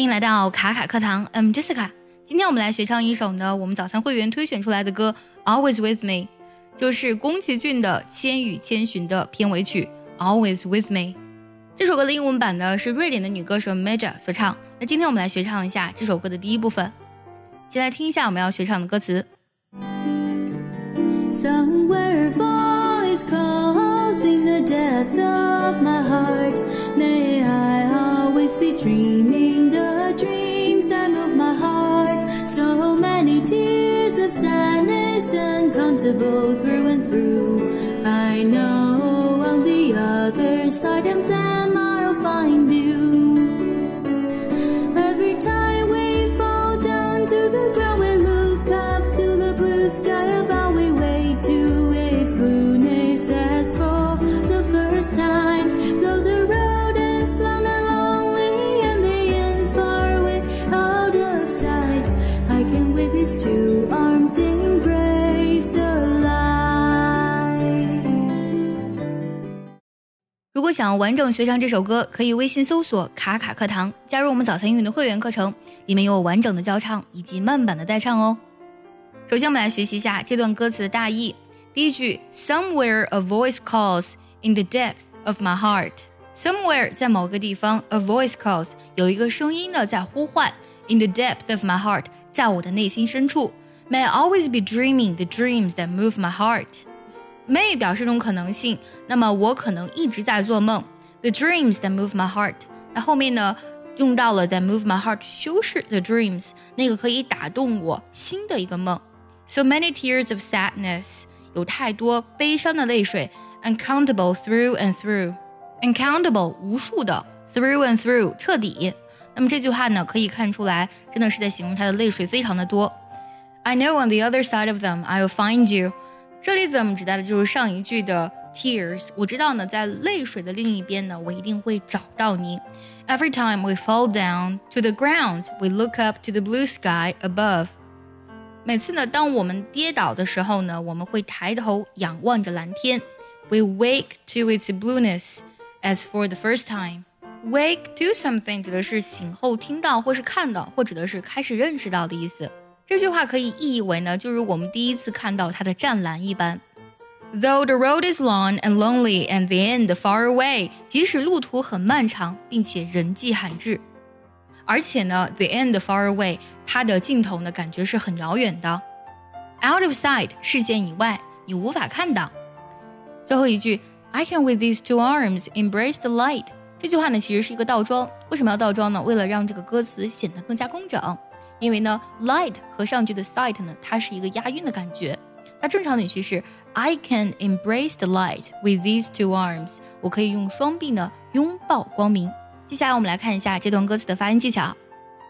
欢迎来到卡卡课堂，I'm Jessica。今天我们来学唱一首呢，我们早餐会员推选出来的歌《Always with Me》，就是宫崎骏的《千与千寻》的片尾曲《Always with Me》。这首歌的英文版呢是瑞典的女歌手 Maja 所唱。那今天我们来学唱一下这首歌的第一部分，先来听一下我们要学唱的歌词。Somewhere voice calls in the depth of my heart. Always be dreaming the dreams that move my heart. So many tears of sadness uncountable through and through. I know on the other side of them I'll find you. Every time we fall down to the ground, we look up to the blue sky above. We wait to its blueness as for the first time. Though the 如果想要完整学唱这首歌，可以微信搜索“卡卡课堂”，加入我们早餐英语的会员课程，里面有完整的教唱以及慢版的代唱哦。首先，我们来学习一下这段歌词的大意。第一句，Somewhere a voice calls in the depth of my heart。Somewhere 在某个地方，a voice calls 有一个声音呢在呼唤，in the depth of my heart 在我的内心深处。May I always be dreaming the dreams that move my heart。may 表示一种可能性，那么我可能一直在做梦。The dreams that move my heart，那后面呢用到了 that move my heart 修饰 the dreams，那个可以打动我心的一个梦。So many tears of sadness，有太多悲伤的泪水，uncountable through and through，uncountable 无数的，through and through 彻底。 那么这句话呢，可以看出来，真的是在形容他的泪水非常的多。I know on the other side of them I will find you。这里 them 指代的就是上一句的 tears。我知道呢，在泪水的另一边呢，我一定会找到你。Every time we fall down to the ground, we look up to the blue sky above。每次呢，当我们跌倒的时候呢，我们会抬头仰望着蓝天。We wake to its blueness as for the first time。 Wake to something 指的是醒后听到或是看到，或指的是开始认识到的意思。这句话可以意译为呢，就如我们第一次看到它的湛蓝一般。Though the road is long and lonely and the end far away，即使路途很漫长，并且人迹罕至，而且呢，the end far away，它的尽头呢，感觉是很遥远的。Out of sight，视线以外，你无法看到。最后一句，I can with these two arms embrace the light。 这句话呢，其实是一个倒装。为什么要倒装呢？为了让这个歌词显得更加工整。因为呢，light 和上句的 sight 呢，它是一个押韵的感觉。那正常的语句是 I can embrace the light with these two arms。我可以用双臂呢拥抱光明。接下来我们来看一下这段歌词的发音技巧。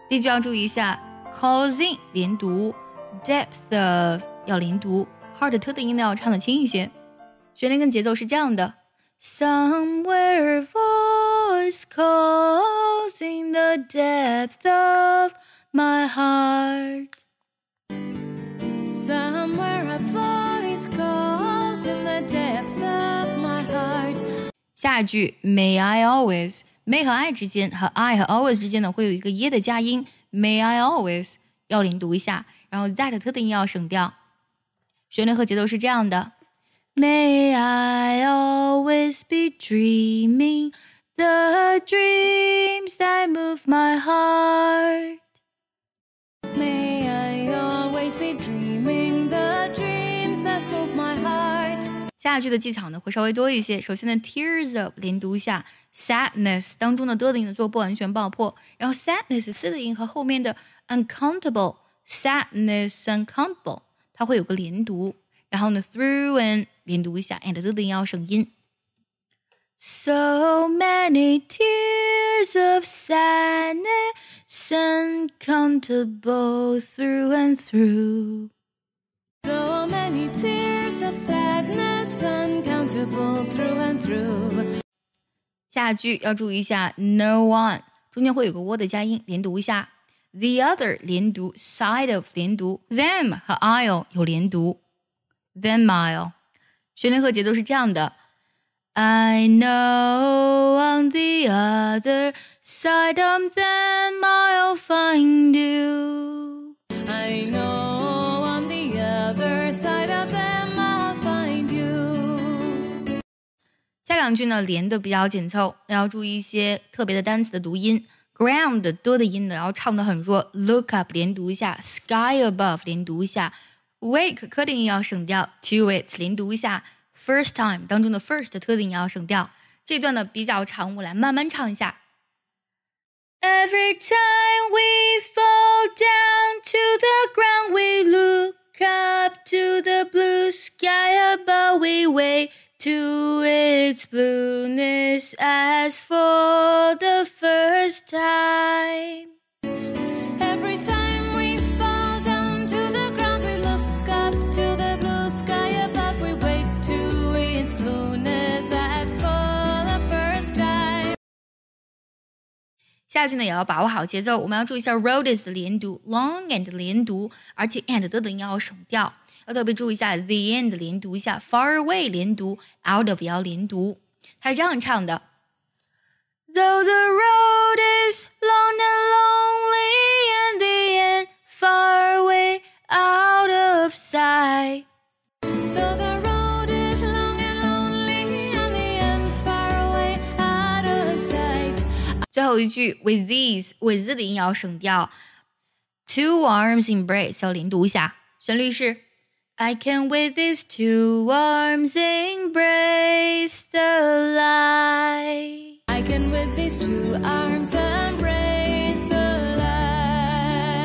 第一句要注意一下 causing 连读，depth of 要连读，hard to 的音呢要唱的轻一些。旋律跟节奏是这样的：Somewhere for voice calls in the depth of my heart. Somewhere a voice calls in the depth of my heart. 下句 May I always may 和 I 之间和 I 和 always 之间呢会有一个耶的加音，May I always 要连读一下，然后 that 特的音要省掉。旋律和节奏是这样的：May I always be dreaming the dreams that move my heart。 May I always be dreaming the dreams that move my heart. 下句的技巧呢会稍微多一些。首先呢，tears of 连读一下，sadness 当中的的音呢做不完全爆破，然后 sadness 四的音和后面的 uncountable sadness uncountable 它会有个连读，然后呢 through and 连读一下，and 的音要省音。 so many tears of sadness uncountable through and through. So many tears of sadness uncountable through and through. 下句要注意一下 no one 中间会有个 what 的加音，连读一下 the other 连读，side of 和 I'll 有连读，them I'll。旋律和节奏是这样的。I know on the other side of them I'll find you. I know on the other side of them I'll find you. 下两句呢连的比较紧凑，要注意一些特别的单词的读音。ground 多的音呢，要唱的很弱。look up 连读一下，sky above 连读一下，wake 特定音要省掉，to it 连读一下 ，first time 当中的 first 特定音要省掉。这段呢比较长，我来慢慢唱一下。Every time we fall down to the ground, we look up to the blue sky above. We wait to its blueness as for the first time. Every time 下句呢也要把握好节奏，我们要注意一下 road is 的连读，long and 的连读，而且 and 的的音要省掉。要特别注意一下 the end 连读一下，far away 连读，out of 也要连读。它是这样唱的：Though the road is long and lonely 最后一句 with these with 的音要省掉，two arms embrace 要连读一下，旋律是 I can with these two arms embrace the light。I can with these two arms embrace the light.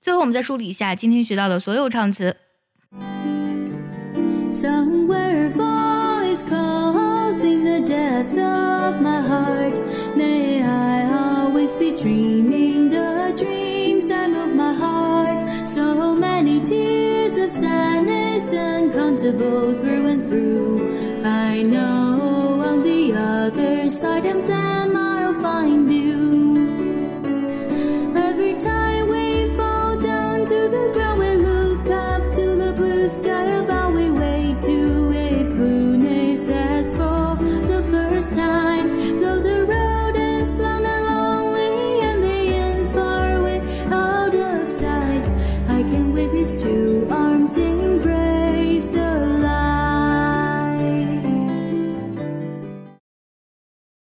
最后我们再梳理一下今天学到的所有唱词。Somewhere far is causing the death of my heart. May I always be dreaming the dreams that move my heart. So many tears of sadness uncountable through and through. I know on the other side of them